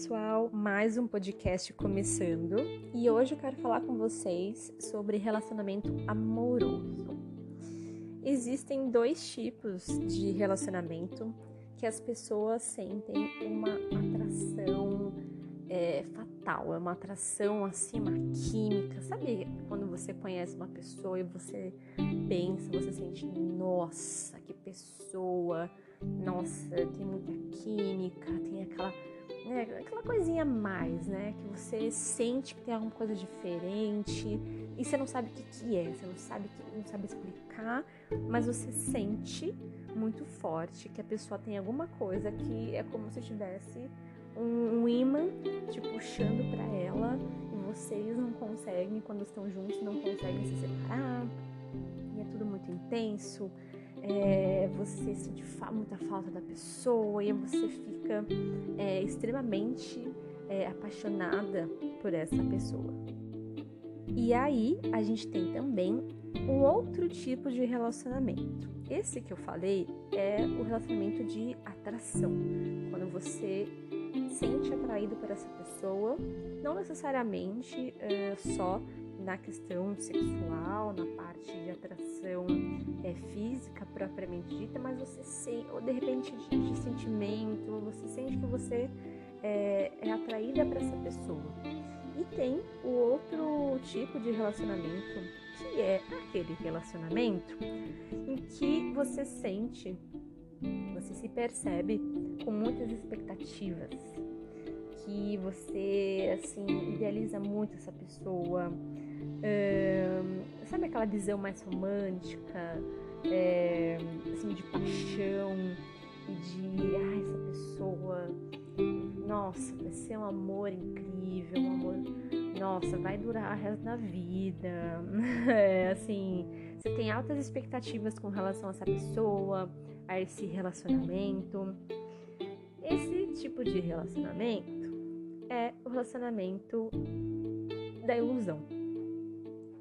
pessoal, mais um podcast começando e hoje eu quero falar com vocês sobre relacionamento amoroso. Existem dois tipos de relacionamento que as pessoas sentem uma atração é, fatal, é uma atração assim, uma química. Sabe quando você conhece uma pessoa e você pensa, você sente, nossa, que pessoa, nossa, tem muita química, tem aquela né, aquela coisinha a mais, né? Que você sente que tem alguma coisa diferente e você não sabe o que, que é, você não sabe, que, não sabe explicar, mas você sente muito forte que a pessoa tem alguma coisa que é como se tivesse um, um imã te puxando para ela e vocês não conseguem, quando estão juntos, não conseguem se separar. E é tudo muito intenso é, você sente muita falta da pessoa e você fica é, extremamente é, apaixonada por essa pessoa. E aí a gente tem também um outro tipo de relacionamento. Esse que eu falei é o relacionamento de atração, quando você sente atraído por essa pessoa, não necessariamente é, só na questão sexual, na parte de atração é, física propriamente dita, mas você sente, ou de repente de, de sentimento, você sente que você é, é atraída para essa pessoa. E tem o outro tipo de relacionamento, que é aquele relacionamento em que você sente, você se percebe com muitas expectativas, que você assim idealiza muito essa pessoa, sabe aquela visão mais romântica, é, assim, de paixão e de, ah, essa pessoa, nossa, vai ser um amor incrível, um amor, nossa, vai durar o resto da vida. É, assim, você tem altas expectativas com relação a essa pessoa, a esse relacionamento. Esse tipo de relacionamento é o relacionamento da ilusão.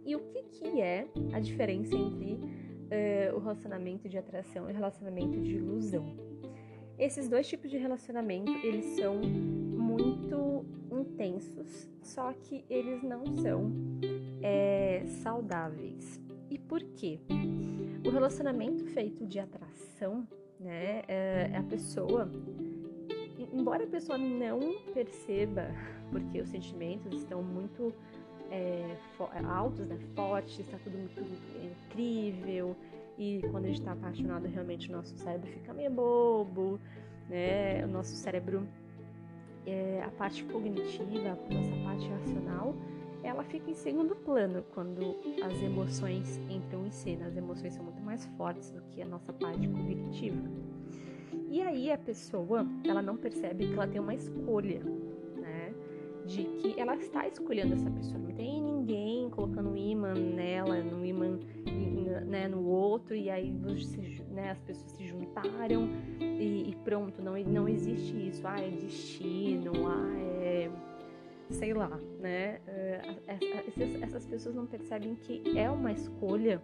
E o que, que é a diferença entre uh, o relacionamento de atração e o relacionamento de ilusão? Esses dois tipos de relacionamento, eles são muito intensos, só que eles não são é, saudáveis. E por quê? O relacionamento feito de atração, né, é a pessoa, embora a pessoa não perceba, porque os sentimentos estão muito é, altos, né, fortes, está tudo muito incrível. E quando a gente está apaixonado, realmente o nosso cérebro fica meio bobo, né? O nosso cérebro, é, a parte cognitiva, a nossa parte racional, ela fica em segundo plano quando as emoções entram em cena. As emoções são muito mais fortes do que a nossa parte cognitiva. E aí a pessoa, ela não percebe que ela tem uma escolha de que ela está escolhendo essa pessoa. Não tem ninguém colocando um imã nela, no imã né, no outro, e aí né, as pessoas se juntaram e, e, pronto, não, não existe isso. Ah, é destino, ah, é. sei lá, né? É, essas, essas pessoas não percebem que é uma escolha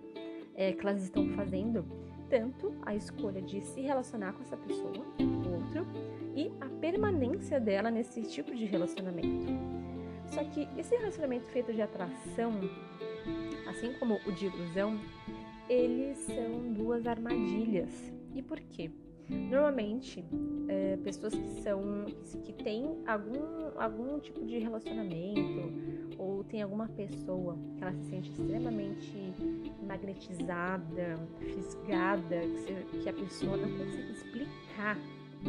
é, que elas estão fazendo tanto a escolha de se relacionar com essa pessoa, outro, e a permanência dela nesse tipo de relacionamento. Só que esse relacionamento feito de atração, assim como o de ilusão, eles são duas armadilhas. E por quê? Normalmente, é, pessoas que são que têm algum, algum tipo de relacionamento ou tem alguma pessoa que ela se sente extremamente magnetizada, fisgada, que, que a pessoa não consegue explicar,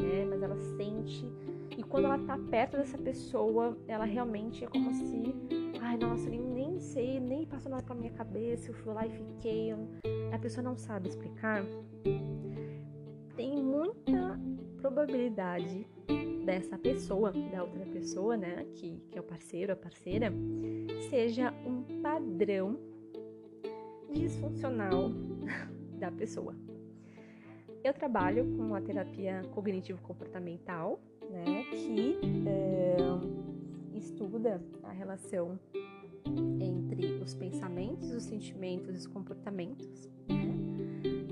né? Mas ela sente e quando ela tá perto dessa pessoa, ela realmente é como se, ai nossa, nem, sei, nem passou nada pela minha cabeça, eu fui lá e fiquei, a pessoa não sabe explicar tem muita probabilidade dessa pessoa, da outra pessoa, né, que, que é o parceiro, a parceira, seja um padrão disfuncional da pessoa. Eu trabalho com a terapia cognitivo-comportamental, né, que é, estuda a relação entre os pensamentos, os sentimentos e os comportamentos. Né?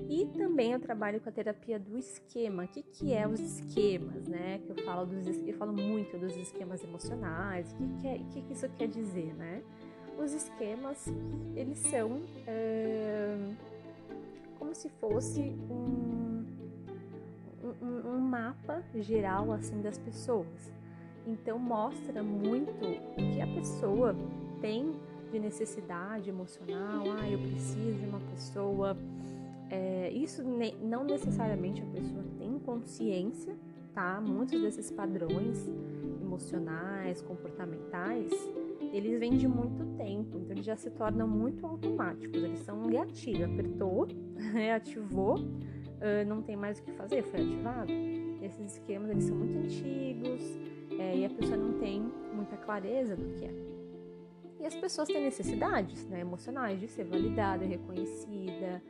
E também eu trabalho com a terapia do esquema. O que, que é os esquemas, né? Que eu falo dos, eu falo muito dos esquemas emocionais. O que, que, é, que, que isso quer dizer, né? Os esquemas, eles são é, como se fosse um, um, um mapa geral assim das pessoas. Então mostra muito o que a pessoa tem de necessidade emocional. Ah, eu preciso de uma pessoa. É, isso ne não necessariamente a pessoa tem consciência, tá? Muitos desses padrões emocionais, comportamentais, eles vêm de muito tempo, então eles já se tornam muito automáticos. Eles são um gatilho, apertou, ativou, uh, não tem mais o que fazer, foi ativado. Esses esquemas eles são muito antigos é, e a pessoa não tem muita clareza do que é. E as pessoas têm necessidades né, emocionais de ser validada, reconhecida,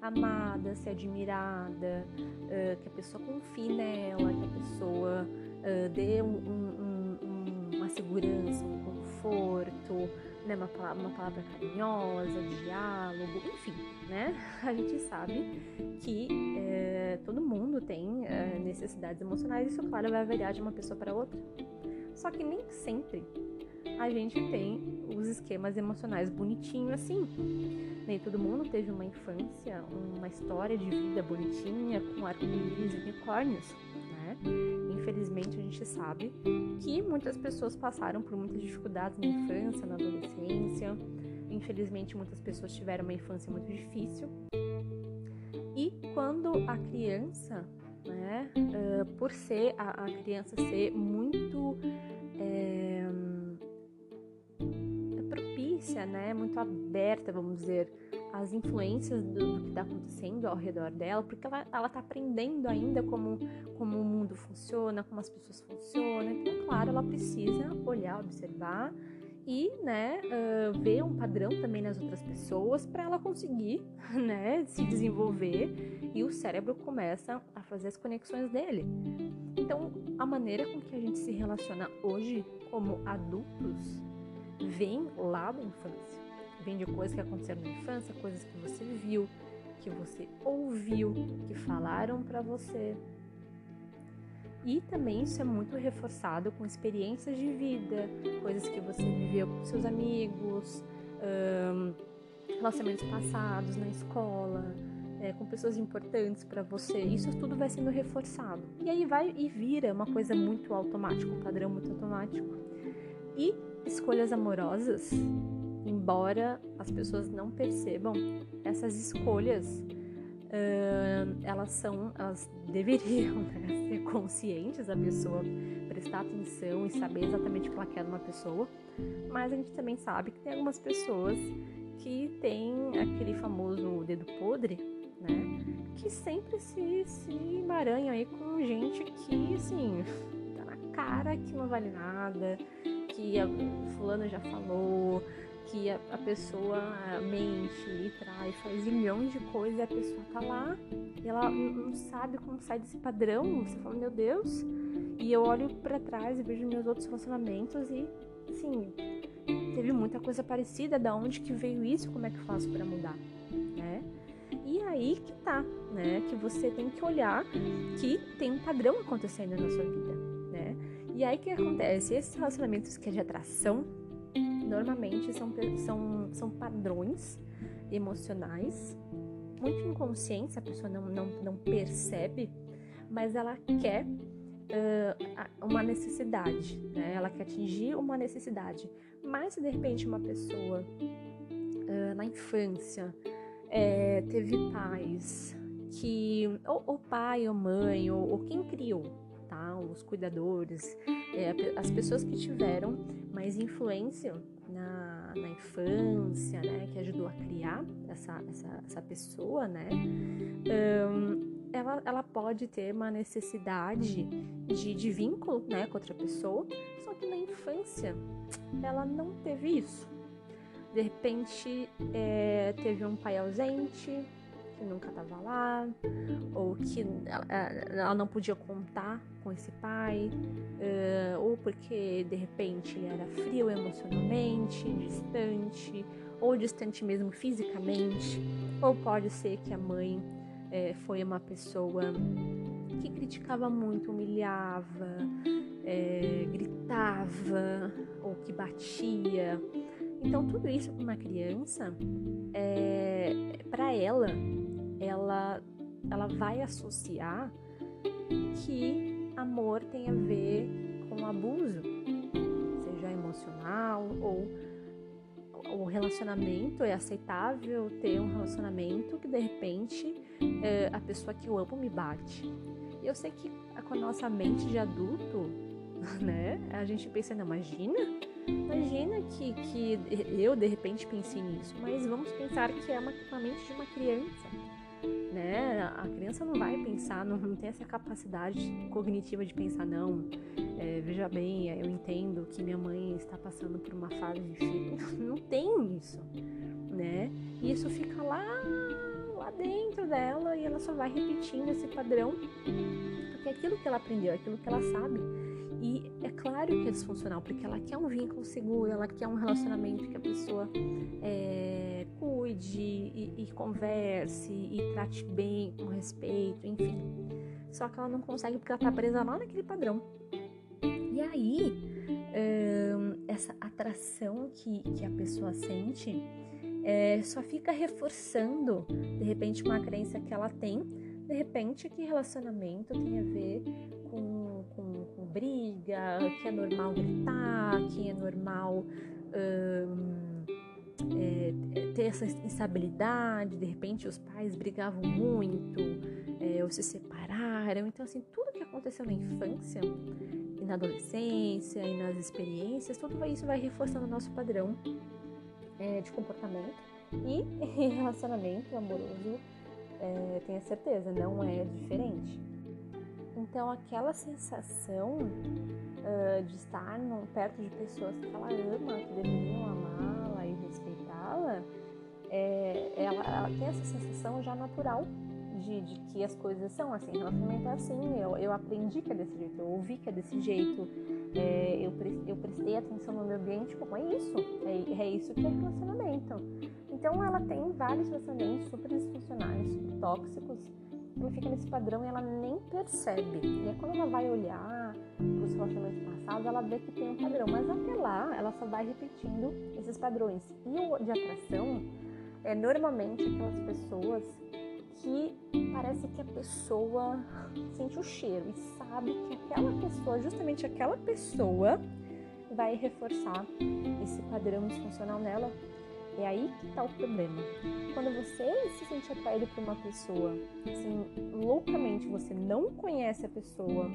amada, ser admirada, uh, que a pessoa confie nela, que a pessoa uh, dê um, um, um, uma segurança, um conforto, né, uma, uma palavra carinhosa, diálogo, enfim, né? A gente sabe que é, todo mundo tem é, necessidades emocionais, isso, claro, vai variar de uma pessoa para outra. Só que nem sempre a gente tem os esquemas emocionais bonitinhos assim. Nem todo mundo teve uma infância, uma história de vida bonitinha, com arco-íris e unicórnios, né? Infelizmente a gente sabe que muitas pessoas passaram por muitas dificuldades na infância, na adolescência. Infelizmente muitas pessoas tiveram uma infância muito difícil. E quando a criança, né, uh, por ser a, a, criança ser muito é, propícia, né, muito aberta, vamos dizer, às influências do, do que está acontecendo ao redor dela, porque ela, ela tá aprendendo ainda como, como o mundo funciona, como as pessoas funcionam. Então, é claro, ela precisa olhar, observar e, né, uh, ver um padrão também nas outras pessoas para ela conseguir, né, se desenvolver e o cérebro começa a fazer as conexões dele. Então, a maneira com que a gente se relaciona hoje como adultos vem lá da infância. Vem de coisas que aconteceram na infância, coisas que você viu, que você ouviu, que falaram para você. E também isso é muito reforçado com experiências de vida, coisas que você viveu com seus amigos, relacionamentos passados na escola, é, com pessoas importantes para você. Isso tudo vai sendo reforçado. E aí vai e vira uma coisa muito automática, um padrão muito automático. E escolhas amorosas, embora as pessoas não percebam, essas escolhas uh, elas são, elas deveriam né, ser conscientes, a pessoa prestar atenção e saber exatamente o que ela quer pessoa, mas a gente também sabe que tem algumas pessoas que têm aquele famoso dedo podre, né? Que sempre se, se emaranham aí com gente que, assim, tá na cara que não vale nada, que fulano já falou, que a, a, pessoa mente e trai, faz milhões de coisas e a pessoa tá lá e ela não sabe como sair desse padrão. Você fala, meu Deus. E eu olho para trás e vejo meus outros relacionamentos e, assim, teve muita coisa parecida. Da onde que veio isso? Como é que eu faço para mudar, né? E aí que tá, né? Que você tem que olhar que tem um padrão acontecendo na sua vida, né? E aí que acontece? Esses relacionamentos que é de atração, normalmente são, são, são padrões emocionais, muito inconscientes, a pessoa não, não, não percebe, mas ela quer uh, uma necessidade, né? ela quer atingir uma necessidade. Mas se de repente uma pessoa uh, na infância é, teve pais que, ou, ou pai ou mãe, ou, ou quem criou, tá? Os cuidadores, é, as pessoas que tiveram mais influência na, na infância, né? Que ajudou a criar essa, essa, essa pessoa, né? Um, ela, ela pode ter uma necessidade de, de vínculo né, com outra pessoa, só que na infância ela não teve isso. De repente é, teve um pai ausente, que nunca estava lá, ou que ela, ela, não podia contar com esse pai, uh, ou porque de repente ele era frio emocionalmente, distante, ou distante mesmo fisicamente, ou pode ser que a mãe é, foi uma pessoa que criticava muito, humilhava, é, gritava ou que batia. Então tudo isso para uma criança, é, para ela, ela, ela vai associar que amor tem a ver com abuso, seja emocional ou o relacionamento. É aceitável ter um relacionamento que de repente é, a pessoa que eu amo me bate. E eu sei que com a nossa mente de adulto, né, a gente pensa, não, imagina, imagina que, que eu de repente pensei nisso, mas vamos pensar que é uma, uma mente de uma criança né? A criança não vai pensar, não, não tem essa capacidade cognitiva de pensar, não, é, veja bem, eu entendo que minha mãe está passando por uma fase difícil. Não tem isso, né? E isso fica lá, lá dentro dela e ela só vai repetindo esse padrão, porque é aquilo que ela aprendeu, é aquilo que ela sabe. E é claro que é disfuncional, porque ela quer um vínculo seguro, ela quer um relacionamento que a pessoa é, cuide e, e converse e trate bem, com respeito, enfim. Só que ela não consegue porque ela tá presa lá naquele padrão. E aí, essa atração que, que a pessoa sente é, só fica reforçando, de repente, uma crença que ela tem. De repente, que relacionamento tem a ver com, com briga, que é normal gritar, que é normal é, ter essa instabilidade, de repente os pais brigavam muito, é, ou se separaram. Então, assim, tudo que aconteceu na infância e na adolescência e nas experiências, tudo isso vai reforçando o nosso padrão é, de comportamento e relacionamento amoroso, é, tenha certeza, não é diferente. Então, aquela sensação uh, de estar no, perto de pessoas que ela ama, que deveriam amá-la e respeitá-la, é, ela, ela, tem essa sensação já natural de, de, que as coisas são assim. Relacionamento é assim, eu, eu aprendi que é desse jeito, eu ouvi que é desse jeito, é, eu, eu prestei atenção no meu ambiente, como é isso, é, é isso que é relacionamento. Então, ela tem vários relacionamentos super disfuncionais, super tóxicos ela fica nesse padrão e ela nem percebe. E aí quando ela vai olhar para os relacionamentos passados, ela vê que tem um padrão. Mas até lá, ela só vai repetindo esses padrões. E o de atração é normalmente aquelas pessoas que parece que a pessoa sente o cheiro e sabe que aquela pessoa, justamente aquela pessoa, vai reforçar esse padrão disfuncional nela é aí que está o problema. Quando você se sente atraído por uma pessoa, assim, loucamente você não conhece a pessoa,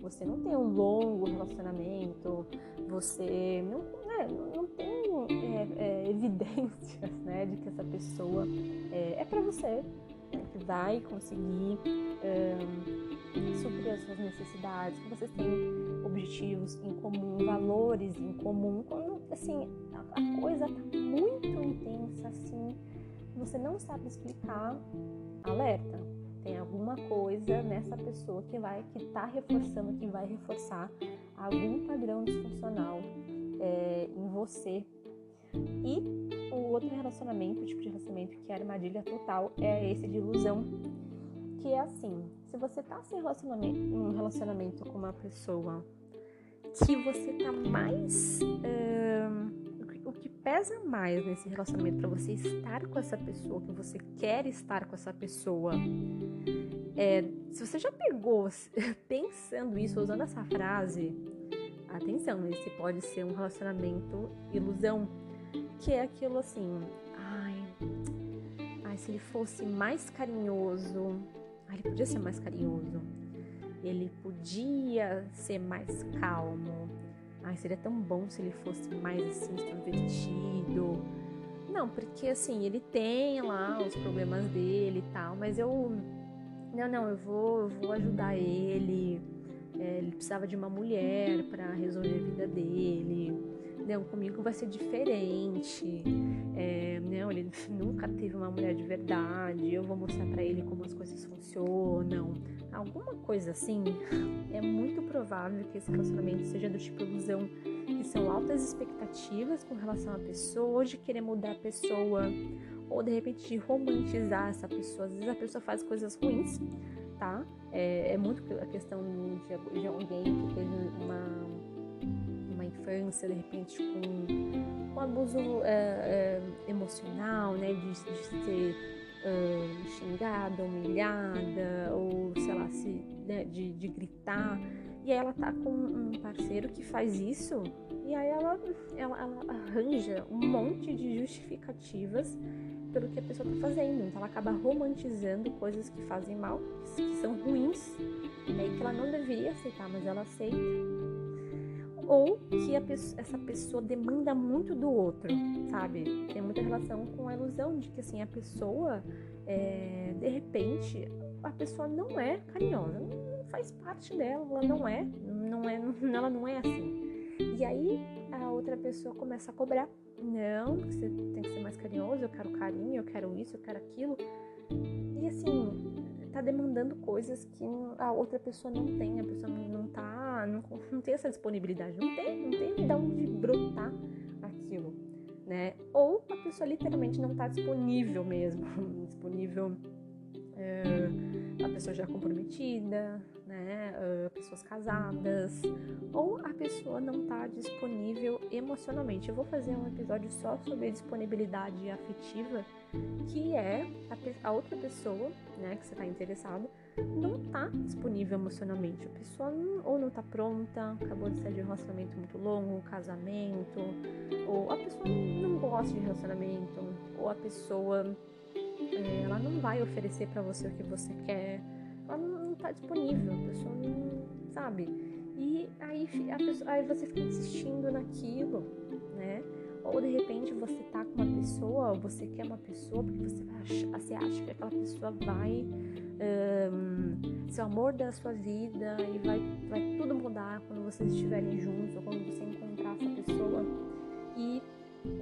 você não tem um longo relacionamento, você não, né, não tem é, é, evidências né, de que essa pessoa é, é para você, que vai conseguir suprir as suas necessidades, que vocês têm objetivos em comum, valores em comum, quando assim a coisa tá muito intensa assim, você não sabe explicar, alerta. Tem alguma coisa nessa pessoa que vai que está reforçando, que vai reforçar algum padrão disfuncional é, em você. E o outro relacionamento, o tipo de relacionamento que é armadilha total, é esse de ilusão, que é assim: se você está em um relacionamento com uma pessoa que você está mais. o que pesa mais nesse relacionamento para você estar com essa pessoa, que você quer estar com essa pessoa, é, se você já pegou pensando isso, usando essa frase, atenção, esse pode ser um relacionamento ilusão, que é aquilo assim, ai, ai se ele fosse mais carinhoso, ai, ele podia ser mais carinhoso ele podia ser mais calmo. Ai, seria tão bom se ele fosse mais assim, extrovertido. Não, porque assim, ele tem lá os problemas dele e tal, mas eu. Não, não, eu vou, eu vou ajudar ele. É, ele precisava de uma mulher para resolver a vida dele. Comigo vai ser diferente. É, não, ele nunca teve uma mulher de verdade. Eu vou mostrar para ele como as coisas funcionam alguma coisa assim, é muito provável que esse relacionamento seja do tipo ilusão, que são altas expectativas com relação à pessoa, de querer mudar a pessoa, ou de repente de romantizar essa pessoa. Às vezes a pessoa faz coisas ruins, tá? É, é muito a questão de, de alguém que teve uma infância, de repente, com um abuso é, é, emocional, né? De, de ser xingada, humilhada, ou sei lá, se, né? de, de gritar. E aí ela tá com um parceiro que faz isso, e aí ela, ela, ela arranja um monte de justificativas pelo que a pessoa está fazendo. Então ela acaba romantizando coisas que fazem mal, que são ruins, né, e que ela não deveria aceitar, mas ela aceita. Ou que pessoa, essa pessoa demanda muito do outro, sabe? Tem muita relação com a ilusão de que assim a pessoa, é, de repente, a pessoa não é carinhosa, não faz parte dela, ela não é, não é, ela não é assim. E aí a outra pessoa começa a cobrar não, você tem que ser mais carinhoso, eu quero carinho, eu quero isso, eu quero aquilo. E assim, tá demandando coisas que a outra pessoa não tem, a pessoa não tá, não, não tem essa disponibilidade, não tem, não tem de onde brotar aquilo, né? Ou a pessoa literalmente não tá disponível mesmo, disponível é, a pessoa já comprometida, né, uh, pessoas casadas, ou a pessoa não está disponível emocionalmente. Eu vou fazer um episódio só sobre disponibilidade afetiva, que é a, a outra pessoa, né, que você está interessado, não está disponível emocionalmente. A pessoa não, ou não está pronta, acabou de sair de um relacionamento muito longo, um casamento, ou a pessoa não gosta de relacionamento, ou a pessoa é, ela não vai oferecer para você o que você quer ela não está disponível, a pessoa não sabe. E aí, pessoa, aí você fica insistindo naquilo, né? Ou de repente você tá com uma pessoa, ou você quer uma pessoa, porque você, acha, você acha que aquela pessoa vai um, amor da sua vida e vai, vai tudo mudar quando vocês estiverem juntos, ou quando você encontrar essa pessoa. E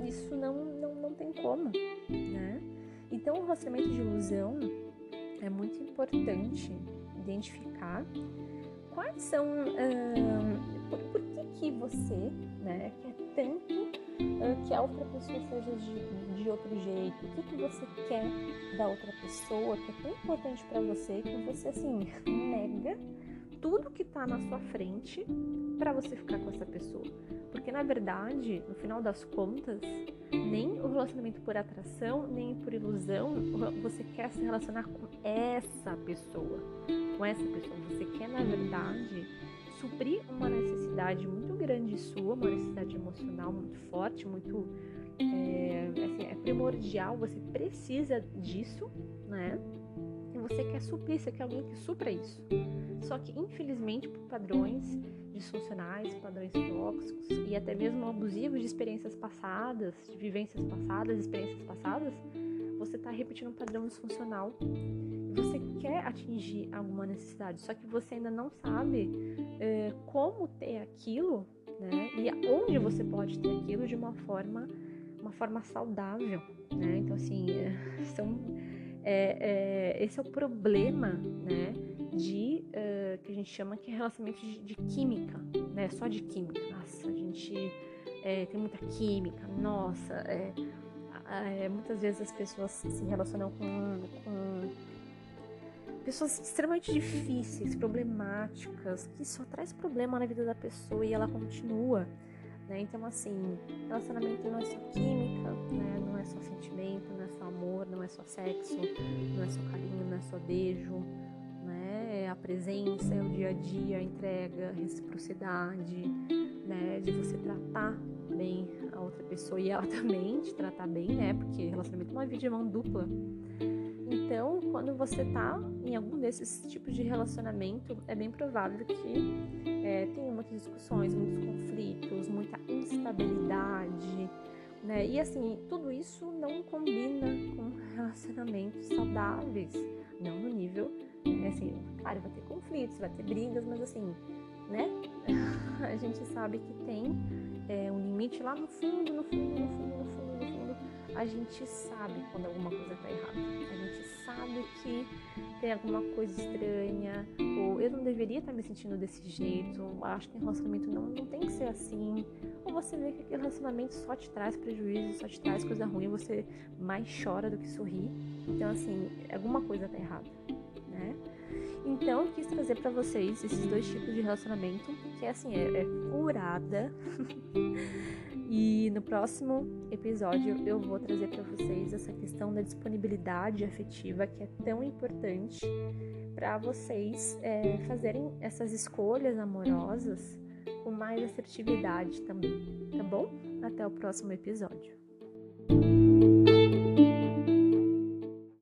isso não, não, não tem como, né? Então, o relacionamento de ilusão é muito importante identificar quais são. Uh, por, por, que, que você né, quer tanto que a outra pessoa seja de, de outro jeito? O que, que você quer da outra pessoa que é tão importante para você que você assim nega tudo que tá na sua frente para você ficar com essa pessoa. Porque na verdade, no final das contas, nem o relacionamento por atração, nem por ilusão, você quer se relacionar com essa pessoa. Com essa pessoa. Você quer, na verdade, suprir uma necessidade muito grande sua, uma necessidade emocional muito forte, muito. É, assim, é primordial, você precisa disso, né? E você quer suprir, você quer alguém que supra isso. Só que, infelizmente, por padrões disfuncionais, padrões tóxicos e até mesmo abusivos de experiências passadas, de vivências passadas, experiências passadas, você está repetindo um padrão disfuncional. Você quer atingir alguma necessidade, só que você ainda não sabe é, como ter aquilo, né? E onde você pode ter aquilo de uma forma, uma forma saudável, né? Então assim, é, são, é, esse é o problema, né? de uh, que a gente chama que é relacionamento de, de, química, né? Só de química. Nossa, a gente é, tem muita química. Nossa, é, é, muitas vezes as pessoas se relacionam com, com pessoas extremamente difíceis, problemáticas, que só traz problema na vida da pessoa e ela continua. Né? Então, assim, relacionamento não é só química, né? não é só sentimento, não é só amor, não é só sexo, não é só carinho, não é só beijo, é a presença, é o dia a dia, a entrega, a reciprocidade, né? De você tratar bem a outra pessoa e ela também te tratar bem, né? Porque relacionamento é uma vida de mão dupla. Então, quando você tá em algum desses tipos de relacionamento, é bem provável que é, tenha muitas discussões, muitos conflitos, muita instabilidade, né? E assim, tudo isso não combina com relacionamentos saudáveis, não no nível é assim, claro, vai ter conflitos, vai ter brigas, mas assim, né? A gente sabe que tem é, um limite lá no fundo, no fundo, no fundo, no fundo. A gente sabe quando alguma coisa tá errada. A gente sabe que tem alguma coisa estranha, ou eu não deveria estar me sentindo desse jeito, acho que um relacionamento não, não tem que ser assim, ou você vê que aquele relacionamento só te traz prejuízo, só te traz coisa ruim, você mais chora do que sorri. Então, assim, alguma coisa tá errada, né? Então, eu quis trazer para vocês esses dois tipos de relacionamento, que assim, é, é. e no próximo episódio eu vou trazer para vocês essa questão da disponibilidade afetiva, que é tão importante para vocês é, fazerem essas escolhas amorosas com mais assertividade também, tá bom? Até o próximo episódio.